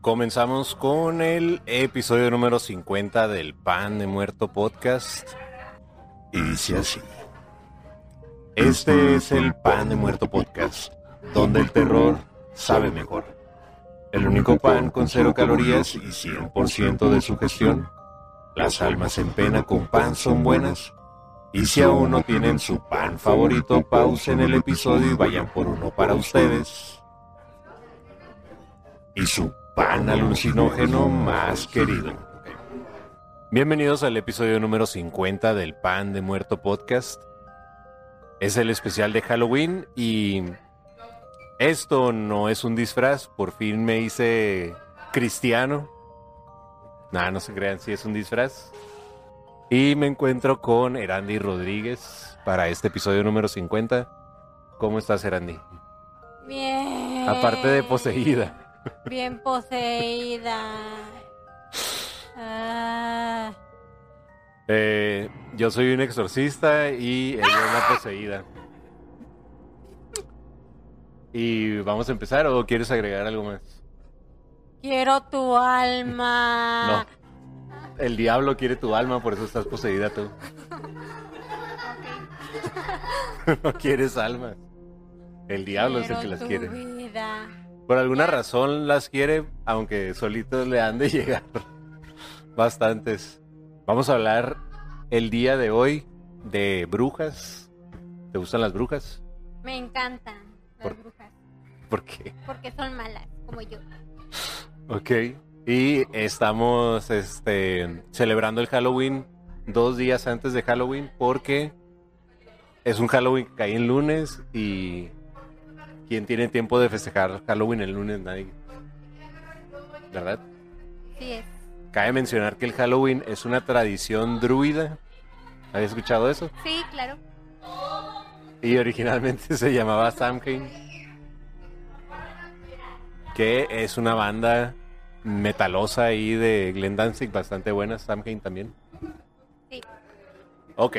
Comenzamos con el episodio número 50 del Pan de Muerto Podcast. Y dice así. Este es el Pan de Muerto Podcast, donde el terror sabe mejor. El único pan con cero calorías y 100% de sugestión. Las almas en pena con pan son buenas. Y si aún no tienen su pan favorito, pausen el episodio y vayan por uno para ustedes. Y su pan alucinógeno más querido. Bienvenidos al episodio número 50 del Pan de Muerto Podcast. Es el especial de Halloween y esto no es un disfraz, por fin me hice cristiano. Nada, no se crean si es un disfraz. Y me encuentro con Erandi Rodríguez para este episodio número 50. ¿Cómo estás, Erandi? Bien. Aparte de poseída. Bien poseída. Ah, Eh, yo soy un exorcista y ella es la poseída. ¿Y vamos a empezar o quieres agregar algo más? quiero tu alma. No. El diablo quiere tu alma, por eso estás poseída tú. no quieres almas. El diablo es el que las tu quiere. vida. Por alguna razón las quiere, aunque solitos le han de llegar. Bastantes. Vamos a hablar el día de hoy de brujas. ¿Te gustan las brujas? Me encantan las Por- brujas. ¿Por qué? Porque son malas, como yo. Ok. Y estamos este, celebrando el Halloween dos días antes de Halloween porque es un Halloween que cae en lunes y quien tiene tiempo de festejar Halloween el lunes nadie. ¿Verdad? Sí es. Cabe mencionar que el Halloween es una tradición druida. ¿Habías escuchado eso? Sí, claro. Y originalmente se llamaba Samhain. Que es una banda metalosa ahí de Glenn Danzig, bastante buena, Samhain también. Sí. Ok.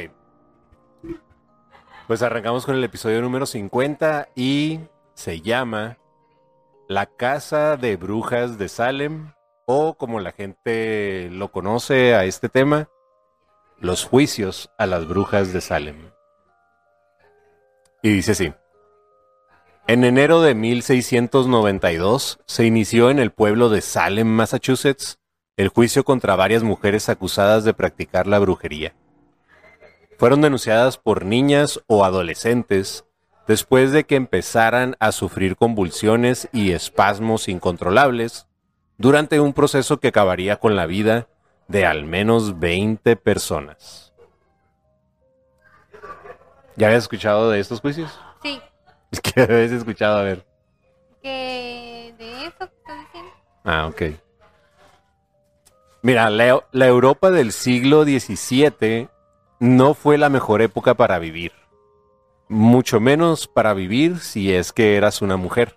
Pues arrancamos con el episodio número 50 y se llama La Casa de Brujas de Salem o como la gente lo conoce a este tema, Los Juicios a las Brujas de Salem. Y dice así. En enero de 1692 se inició en el pueblo de Salem, Massachusetts, el juicio contra varias mujeres acusadas de practicar la brujería. Fueron denunciadas por niñas o adolescentes después de que empezaran a sufrir convulsiones y espasmos incontrolables durante un proceso que acabaría con la vida de al menos 20 personas. ¿Ya habías escuchado de estos juicios? Sí. Es que habías escuchado, a ver. Que de eso que estoy diciendo. Ah, ok. Mira, la, la Europa del siglo XVII no fue la mejor época para vivir. Mucho menos para vivir si es que eras una mujer.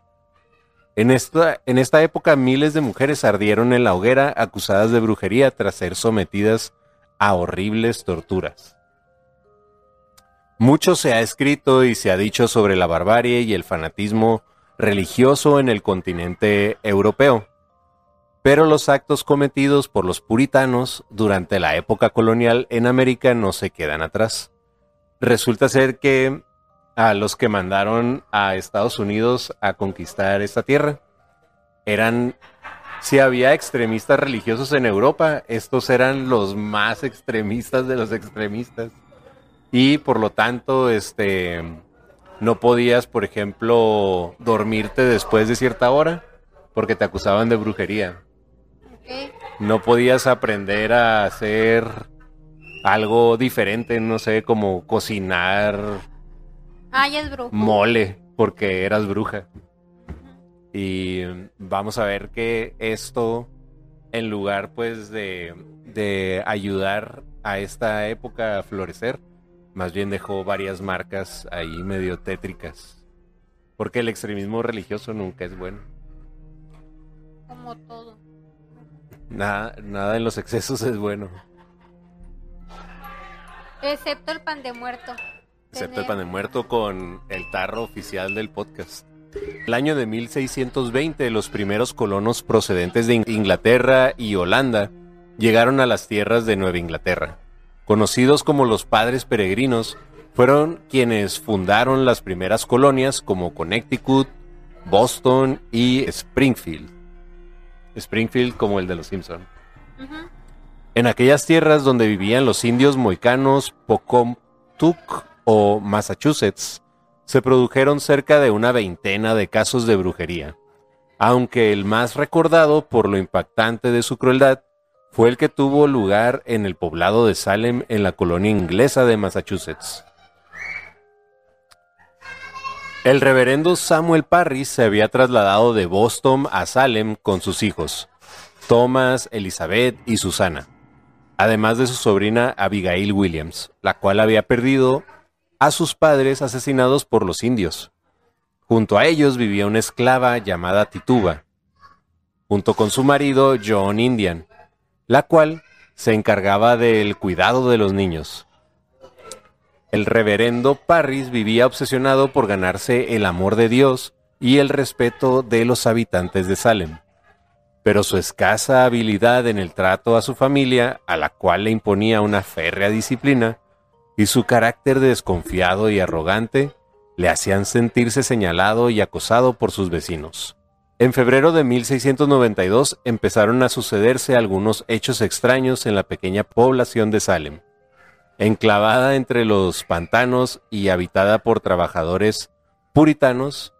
En esta, en esta época miles de mujeres ardieron en la hoguera acusadas de brujería tras ser sometidas a horribles torturas. Mucho se ha escrito y se ha dicho sobre la barbarie y el fanatismo religioso en el continente europeo. Pero los actos cometidos por los puritanos durante la época colonial en América no se quedan atrás. Resulta ser que a los que mandaron a Estados Unidos a conquistar esta tierra eran, si había extremistas religiosos en Europa, estos eran los más extremistas de los extremistas. Y por lo tanto, este, no podías, por ejemplo, dormirte después de cierta hora porque te acusaban de brujería. No podías aprender a hacer algo diferente, no sé, como cocinar Ah, ya es brujo. mole porque eras bruja. Y vamos a ver que esto, en lugar pues de, de ayudar a esta época a florecer, más bien dejó varias marcas ahí medio tétricas. Porque el extremismo religioso nunca es bueno. como todo. Nada, nada en los excesos es bueno. Excepto el pan de muerto. Excepto el pan de muerto con el tarro oficial del podcast. El año de 1620, los primeros colonos procedentes de In- Inglaterra y Holanda llegaron a las tierras de Nueva Inglaterra. Conocidos como los padres peregrinos, fueron quienes fundaron las primeras colonias como Connecticut, Boston y Springfield. Springfield como el de los Simpson. En aquellas tierras donde vivían los indios moicanos Pocomtuc o Massachusetts, se produjeron cerca de una veintena de casos de brujería, aunque el más recordado por lo impactante de su crueldad fue el que tuvo lugar en el poblado de Salem en la colonia inglesa de Massachusetts. El reverendo Samuel Parris se había trasladado de Boston a Salem con sus hijos, Thomas, Elizabeth y Susana, además de su sobrina Abigail Williams, la cual había perdido a sus padres asesinados por los indios. Junto a ellos vivía una esclava llamada Tituba, junto con su marido John Indian, la cual se encargaba del cuidado de los niños. El reverendo Parris vivía obsesionado por ganarse el amor de Dios y el respeto de los habitantes de Salem pero su escasa habilidad en el trato a su familia, a la cual le imponía una férrea disciplina, y su carácter desconfiado y arrogante, le hacían sentirse señalado y acosado por sus vecinos. En febrero de 1692 empezaron a sucederse algunos hechos extraños en la pequeña población de Salem, enclavada entre los pantanos y habitada por trabajadores puritanos,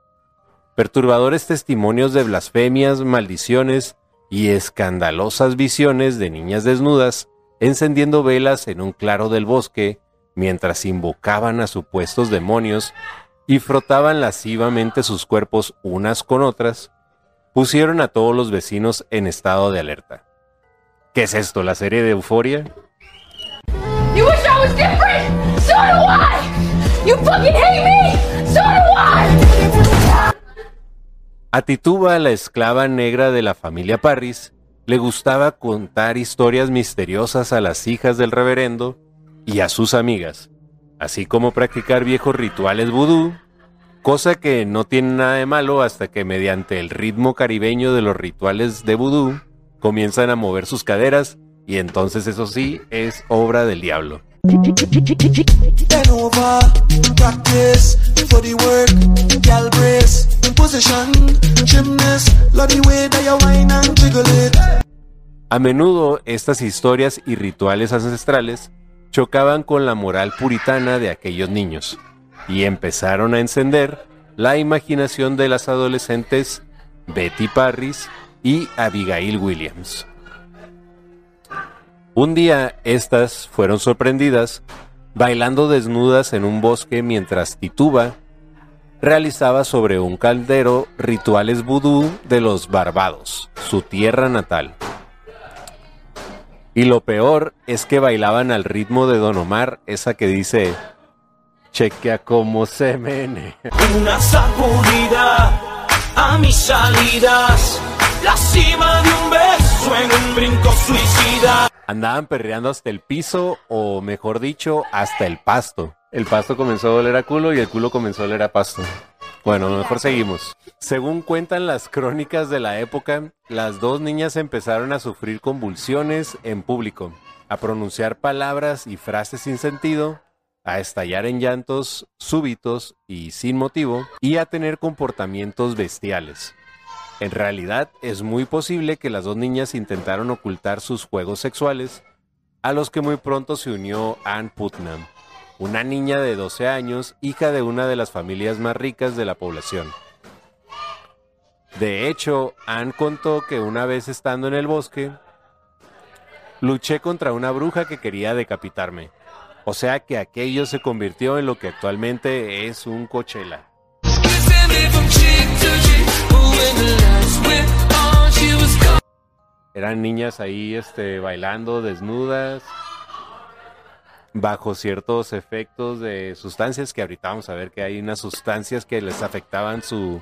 perturbadores testimonios de blasfemias, maldiciones y escandalosas visiones de niñas desnudas encendiendo velas en un claro del bosque mientras invocaban a supuestos demonios y frotaban lascivamente sus cuerpos unas con otras, pusieron a todos los vecinos en estado de alerta. ¿Qué es esto, la serie de Euforia? You wish I was different? So do I! You fucking hate me? So do I! A Tituba, la esclava negra de la familia Parris, le gustaba contar historias misteriosas a las hijas del reverendo y a sus amigas, así como practicar viejos rituales vudú, cosa que no tiene nada de malo hasta que mediante el ritmo caribeño de los rituales de vudú comienzan a mover sus caderas y entonces eso sí es obra del diablo. A menudo estas historias y rituales ancestrales chocaban con la moral puritana de aquellos niños y empezaron a encender la imaginación de las adolescentes Betty Parris y Abigail Williams. Un día estas fueron sorprendidas bailando desnudas en un bosque mientras Tituba realizaba sobre un caldero rituales vudú de los Barbados, su tierra natal. Y lo peor es que bailaban al ritmo de Don Omar, esa que dice, chequea cómo se mene. Una sacudida a mis salidas. La cima de un beso en un brinco suicida. Andaban perreando hasta el piso, o mejor dicho, hasta el pasto. El pasto comenzó a oler a culo y el culo comenzó a oler a pasto. Bueno, mejor seguimos. Según cuentan las crónicas de la época, las dos niñas empezaron a sufrir convulsiones en público, a pronunciar palabras y frases sin sentido, a estallar en llantos súbitos y sin motivo, y a tener comportamientos bestiales. En realidad, es muy posible que las dos niñas intentaron ocultar sus juegos sexuales, a los que muy pronto se unió Ann Putnam, una niña de 12 años, hija de una de las familias más ricas de la población. De hecho, Ann contó que una vez estando en el bosque, luché contra una bruja que quería decapitarme. O sea que aquello se convirtió en lo que actualmente es un Coachella. Eran niñas ahí este, bailando desnudas, bajo ciertos efectos de sustancias que ahorita vamos a ver que hay unas sustancias que les afectaban su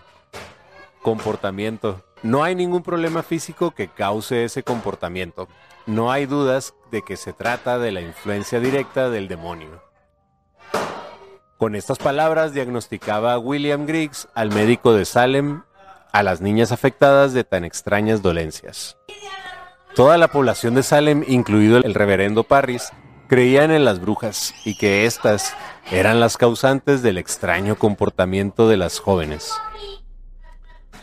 comportamiento. No hay ningún problema físico que cause ese comportamiento. No hay dudas de que se trata de la influencia directa del demonio. Con estas palabras diagnosticaba William Griggs al médico de Salem a las niñas afectadas de tan extrañas dolencias. Toda la población de Salem, incluido el reverendo Parris, creían en las brujas y que éstas eran las causantes del extraño comportamiento de las jóvenes.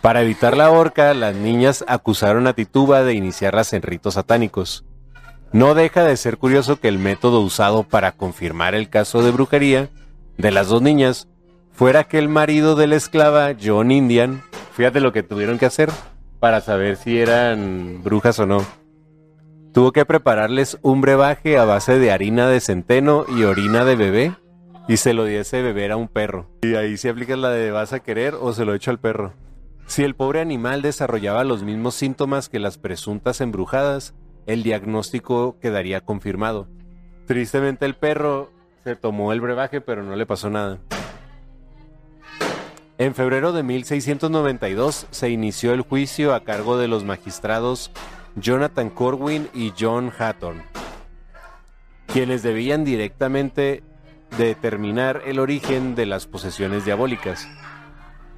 Para evitar la horca, las niñas acusaron a Tituba de iniciarlas en ritos satánicos. No deja de ser curioso que el método usado para confirmar el caso de brujería de las dos niñas fuera que el marido de la esclava, John Indian, fíjate lo que tuvieron que hacer para saber si eran brujas o no. Tuvo que prepararles un brebaje a base de harina de centeno y orina de bebé y se lo diese beber a un perro. Y ahí se aplica la de vas a querer o se lo echo al perro. Si el pobre animal desarrollaba los mismos síntomas que las presuntas embrujadas, el diagnóstico quedaría confirmado. Tristemente el perro se tomó el brebaje pero no le pasó nada. En febrero de 1692 se inició el juicio a cargo de los magistrados Jonathan Corwin y John Hatton, quienes debían directamente determinar el origen de las posesiones diabólicas.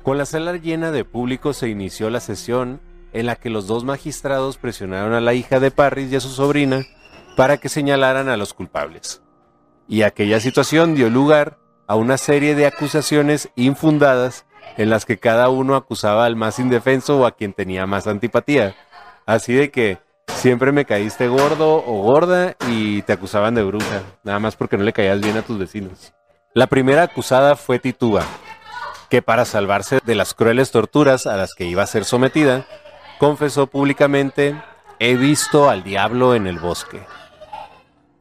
Con la sala llena de público se inició la sesión en la que los dos magistrados presionaron a la hija de Parris y a su sobrina para que señalaran a los culpables. Y aquella situación dio lugar a una serie de acusaciones infundadas en las que cada uno acusaba al más indefenso o a quien tenía más antipatía. Así de que siempre me caíste gordo o gorda y te acusaban de bruja, nada más porque no le caías bien a tus vecinos. La primera acusada fue Tituba, que para salvarse de las crueles torturas a las que iba a ser sometida, confesó públicamente, he visto al diablo en el bosque.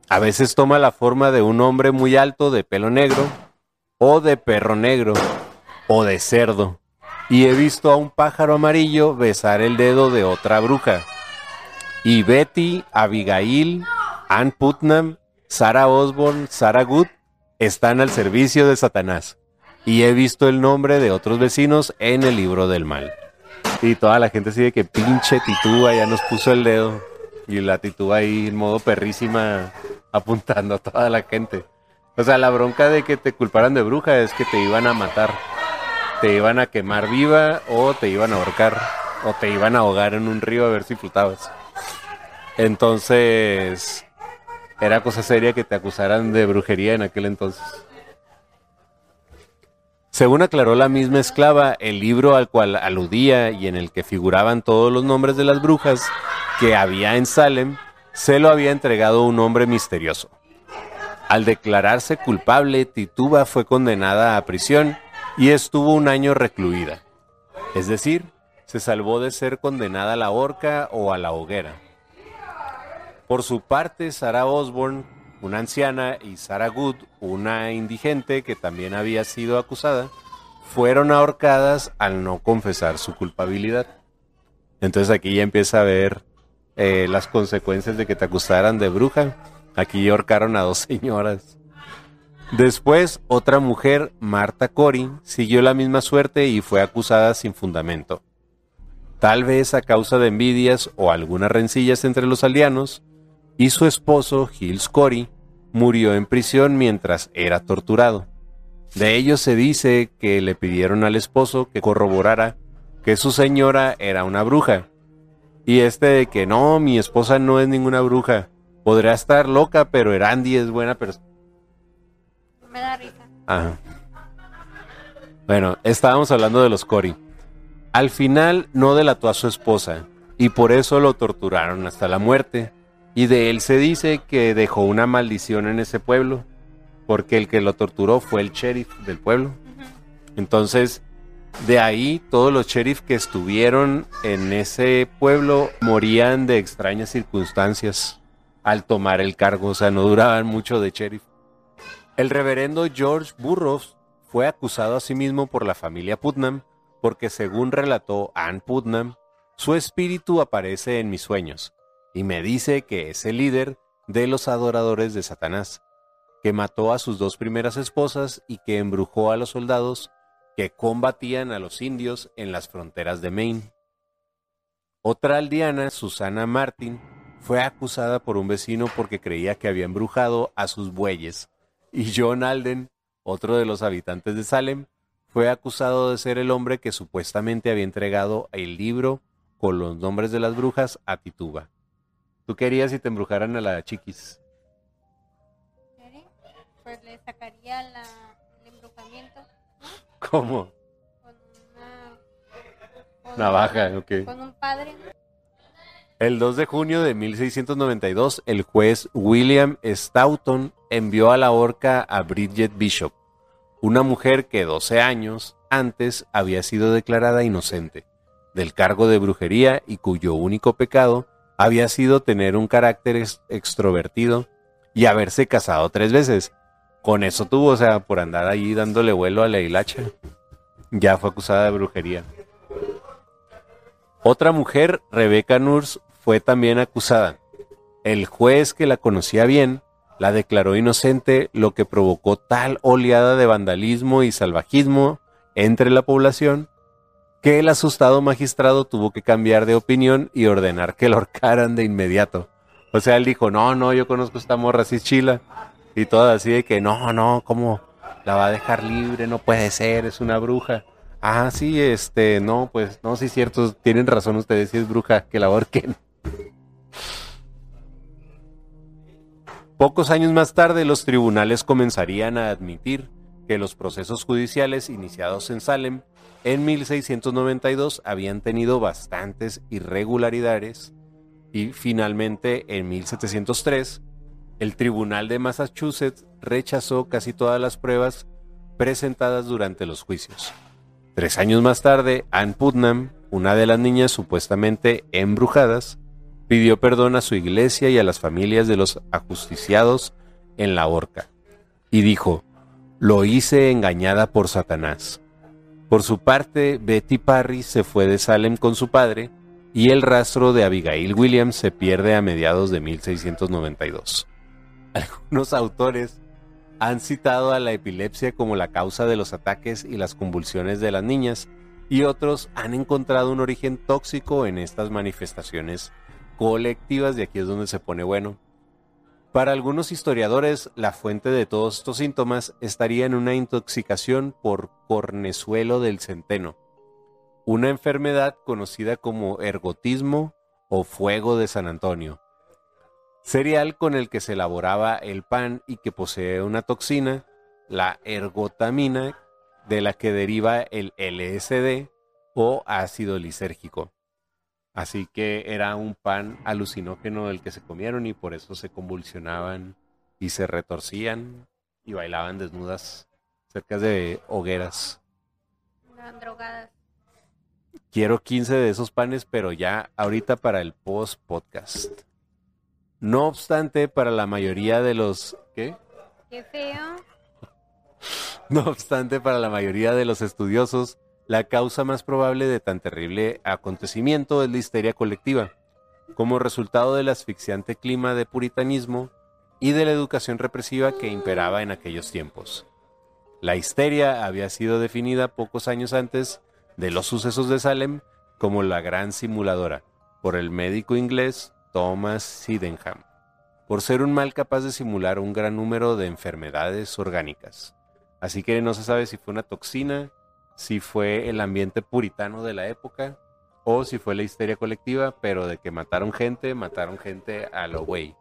A veces toma la forma de un hombre muy alto de pelo negro, o de perro negro, o de cerdo y he visto a un pájaro amarillo besar el dedo de otra bruja. Y Betty, Abigail, Ann Putnam, Sarah Osborne, Sarah Good están al servicio de Satanás. Y he visto el nombre de otros vecinos en el libro del mal. Y toda la gente sigue que pinche titúa ya nos puso el dedo. Y la titúa ahí en modo perrísima apuntando a toda la gente. O sea, la bronca de que te culparan de bruja es que te iban a matar te iban a quemar viva o te iban a ahorcar o te iban a ahogar en un río a ver si flotabas. Entonces, era cosa seria que te acusaran de brujería en aquel entonces. Según aclaró la misma esclava, el libro al cual aludía y en el que figuraban todos los nombres de las brujas que había en Salem, se lo había entregado un hombre misterioso. Al declararse culpable, Tituba fue condenada a prisión y estuvo un año recluida. Es decir, se salvó de ser condenada a la horca o a la hoguera. Por su parte, Sarah Osborne, una anciana, y Sarah Good, una indigente que también había sido acusada, fueron ahorcadas al no confesar su culpabilidad. Entonces aquí ya empieza a ver eh, las consecuencias de que te acusaran de bruja. Aquí ahorcaron a dos señoras. Después, otra mujer, Marta Cori, siguió la misma suerte y fue acusada sin fundamento. Tal vez a causa de envidias o algunas rencillas entre los aldeanos, y su esposo, Gilles Cori, murió en prisión mientras era torturado. De ello se dice que le pidieron al esposo que corroborara que su señora era una bruja. Y este de que no, mi esposa no es ninguna bruja. Podría estar loca, pero Erandi es buena persona me da risa. Ajá. Bueno, estábamos hablando de los Cori. Al final no delató a su esposa y por eso lo torturaron hasta la muerte. Y de él se dice que dejó una maldición en ese pueblo, porque el que lo torturó fue el sheriff del pueblo. Entonces, de ahí todos los sheriff que estuvieron en ese pueblo morían de extrañas circunstancias al tomar el cargo, o sea, no duraban mucho de sheriff. El reverendo George Burroughs fue acusado a sí mismo por la familia Putnam porque según relató Ann Putnam, su espíritu aparece en mis sueños y me dice que es el líder de los adoradores de Satanás, que mató a sus dos primeras esposas y que embrujó a los soldados que combatían a los indios en las fronteras de Maine. Otra aldeana, Susana Martin, fue acusada por un vecino porque creía que había embrujado a sus bueyes. Y John Alden, otro de los habitantes de Salem, fue acusado de ser el hombre que supuestamente había entregado el libro con los nombres de las brujas a Tituba. ¿Tú querías si te embrujaran a la chiquis? Pues le sacaría la, el embrujamiento ¿Cómo? con una... con Navaja, un- ok. Con un padre, ¿no? El 2 de junio de 1692, el juez William Stoughton envió a la horca a Bridget Bishop, una mujer que 12 años antes había sido declarada inocente del cargo de brujería y cuyo único pecado había sido tener un carácter ex- extrovertido y haberse casado tres veces. Con eso tuvo, o sea, por andar ahí dándole vuelo a la hilacha. Ya fue acusada de brujería. Otra mujer, Rebecca Nurs, fue también acusada. El juez que la conocía bien la declaró inocente, lo que provocó tal oleada de vandalismo y salvajismo entre la población que el asustado magistrado tuvo que cambiar de opinión y ordenar que la ahorcaran de inmediato. O sea, él dijo, no, no, yo conozco esta morra así chila. Y todas así de que, no, no, ¿cómo la va a dejar libre? No puede ser, es una bruja. Ah, sí, este, no, pues, no, sí es cierto, tienen razón ustedes, si es bruja, que la ahorquen. Pocos años más tarde, los tribunales comenzarían a admitir que los procesos judiciales iniciados en Salem en 1692 habían tenido bastantes irregularidades y finalmente en 1703 el Tribunal de Massachusetts rechazó casi todas las pruebas presentadas durante los juicios. Tres años más tarde, Ann Putnam, una de las niñas supuestamente embrujadas, pidió perdón a su iglesia y a las familias de los ajusticiados en la horca, y dijo, lo hice engañada por Satanás. Por su parte, Betty Parry se fue de Salem con su padre, y el rastro de Abigail Williams se pierde a mediados de 1692. Algunos autores han citado a la epilepsia como la causa de los ataques y las convulsiones de las niñas, y otros han encontrado un origen tóxico en estas manifestaciones colectivas, y aquí es donde se pone bueno. Para algunos historiadores, la fuente de todos estos síntomas estaría en una intoxicación por cornezuelo del centeno, una enfermedad conocida como ergotismo o fuego de San Antonio, cereal con el que se elaboraba el pan y que posee una toxina, la ergotamina, de la que deriva el LSD o ácido lisérgico. Así que era un pan alucinógeno el que se comieron y por eso se convulsionaban y se retorcían y bailaban desnudas cerca de hogueras. Estaban drogadas. Quiero 15 de esos panes, pero ya ahorita para el post podcast. No obstante, para la mayoría de los ¿qué? Qué feo. No obstante, para la mayoría de los estudiosos, la causa más probable de tan terrible acontecimiento es la histeria colectiva, como resultado del asfixiante clima de puritanismo y de la educación represiva que imperaba en aquellos tiempos. La histeria había sido definida pocos años antes de los sucesos de Salem como la gran simuladora por el médico inglés Thomas Sydenham, por ser un mal capaz de simular un gran número de enfermedades orgánicas. Así que no se sabe si fue una toxina, si fue el ambiente puritano de la época o si fue la histeria colectiva, pero de que mataron gente, mataron gente a lo güey.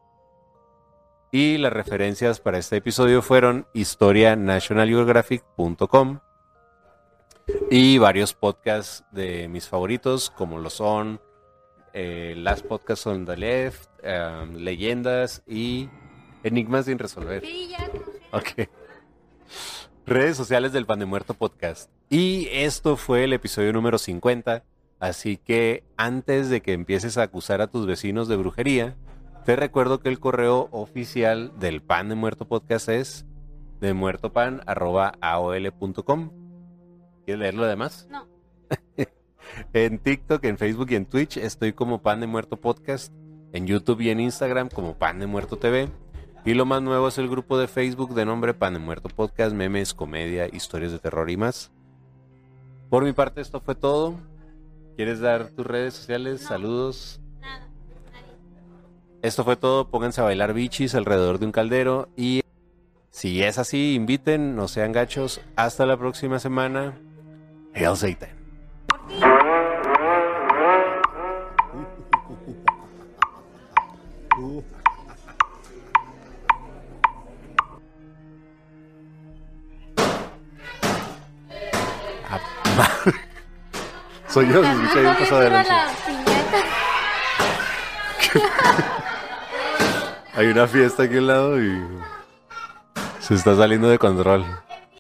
Y las referencias para este episodio fueron historianationalgeographic.com y varios podcasts de mis favoritos, como lo son eh, Last Podcast on the Left, um, Leyendas y Enigmas sin resolver. Sí, ya, no sé. Ok. Redes sociales del Pan de Muerto Podcast. Y esto fue el episodio número 50. Así que antes de que empieces a acusar a tus vecinos de brujería, te recuerdo que el correo oficial del Pan de Muerto Podcast es de muertopan.aol.com. ¿Quieres leer lo demás? No. En TikTok, en Facebook y en Twitch estoy como Pan de Muerto Podcast. En YouTube y en Instagram como Pan de Muerto TV. Y lo más nuevo es el grupo de Facebook de nombre Pan de Muerto Podcast, memes, comedia, historias de terror y más. Por mi parte esto fue todo. ¿Quieres dar tus redes sociales? Saludos. Nada, nadie. Esto fue todo. Pónganse a bailar bichis alrededor de un caldero. Y si es así, inviten, no sean gachos. Hasta la próxima semana. Hail Satan. Soy yo, se escucha bien pasado de lanza. Hay una fiesta aquí al lado y se está saliendo de control.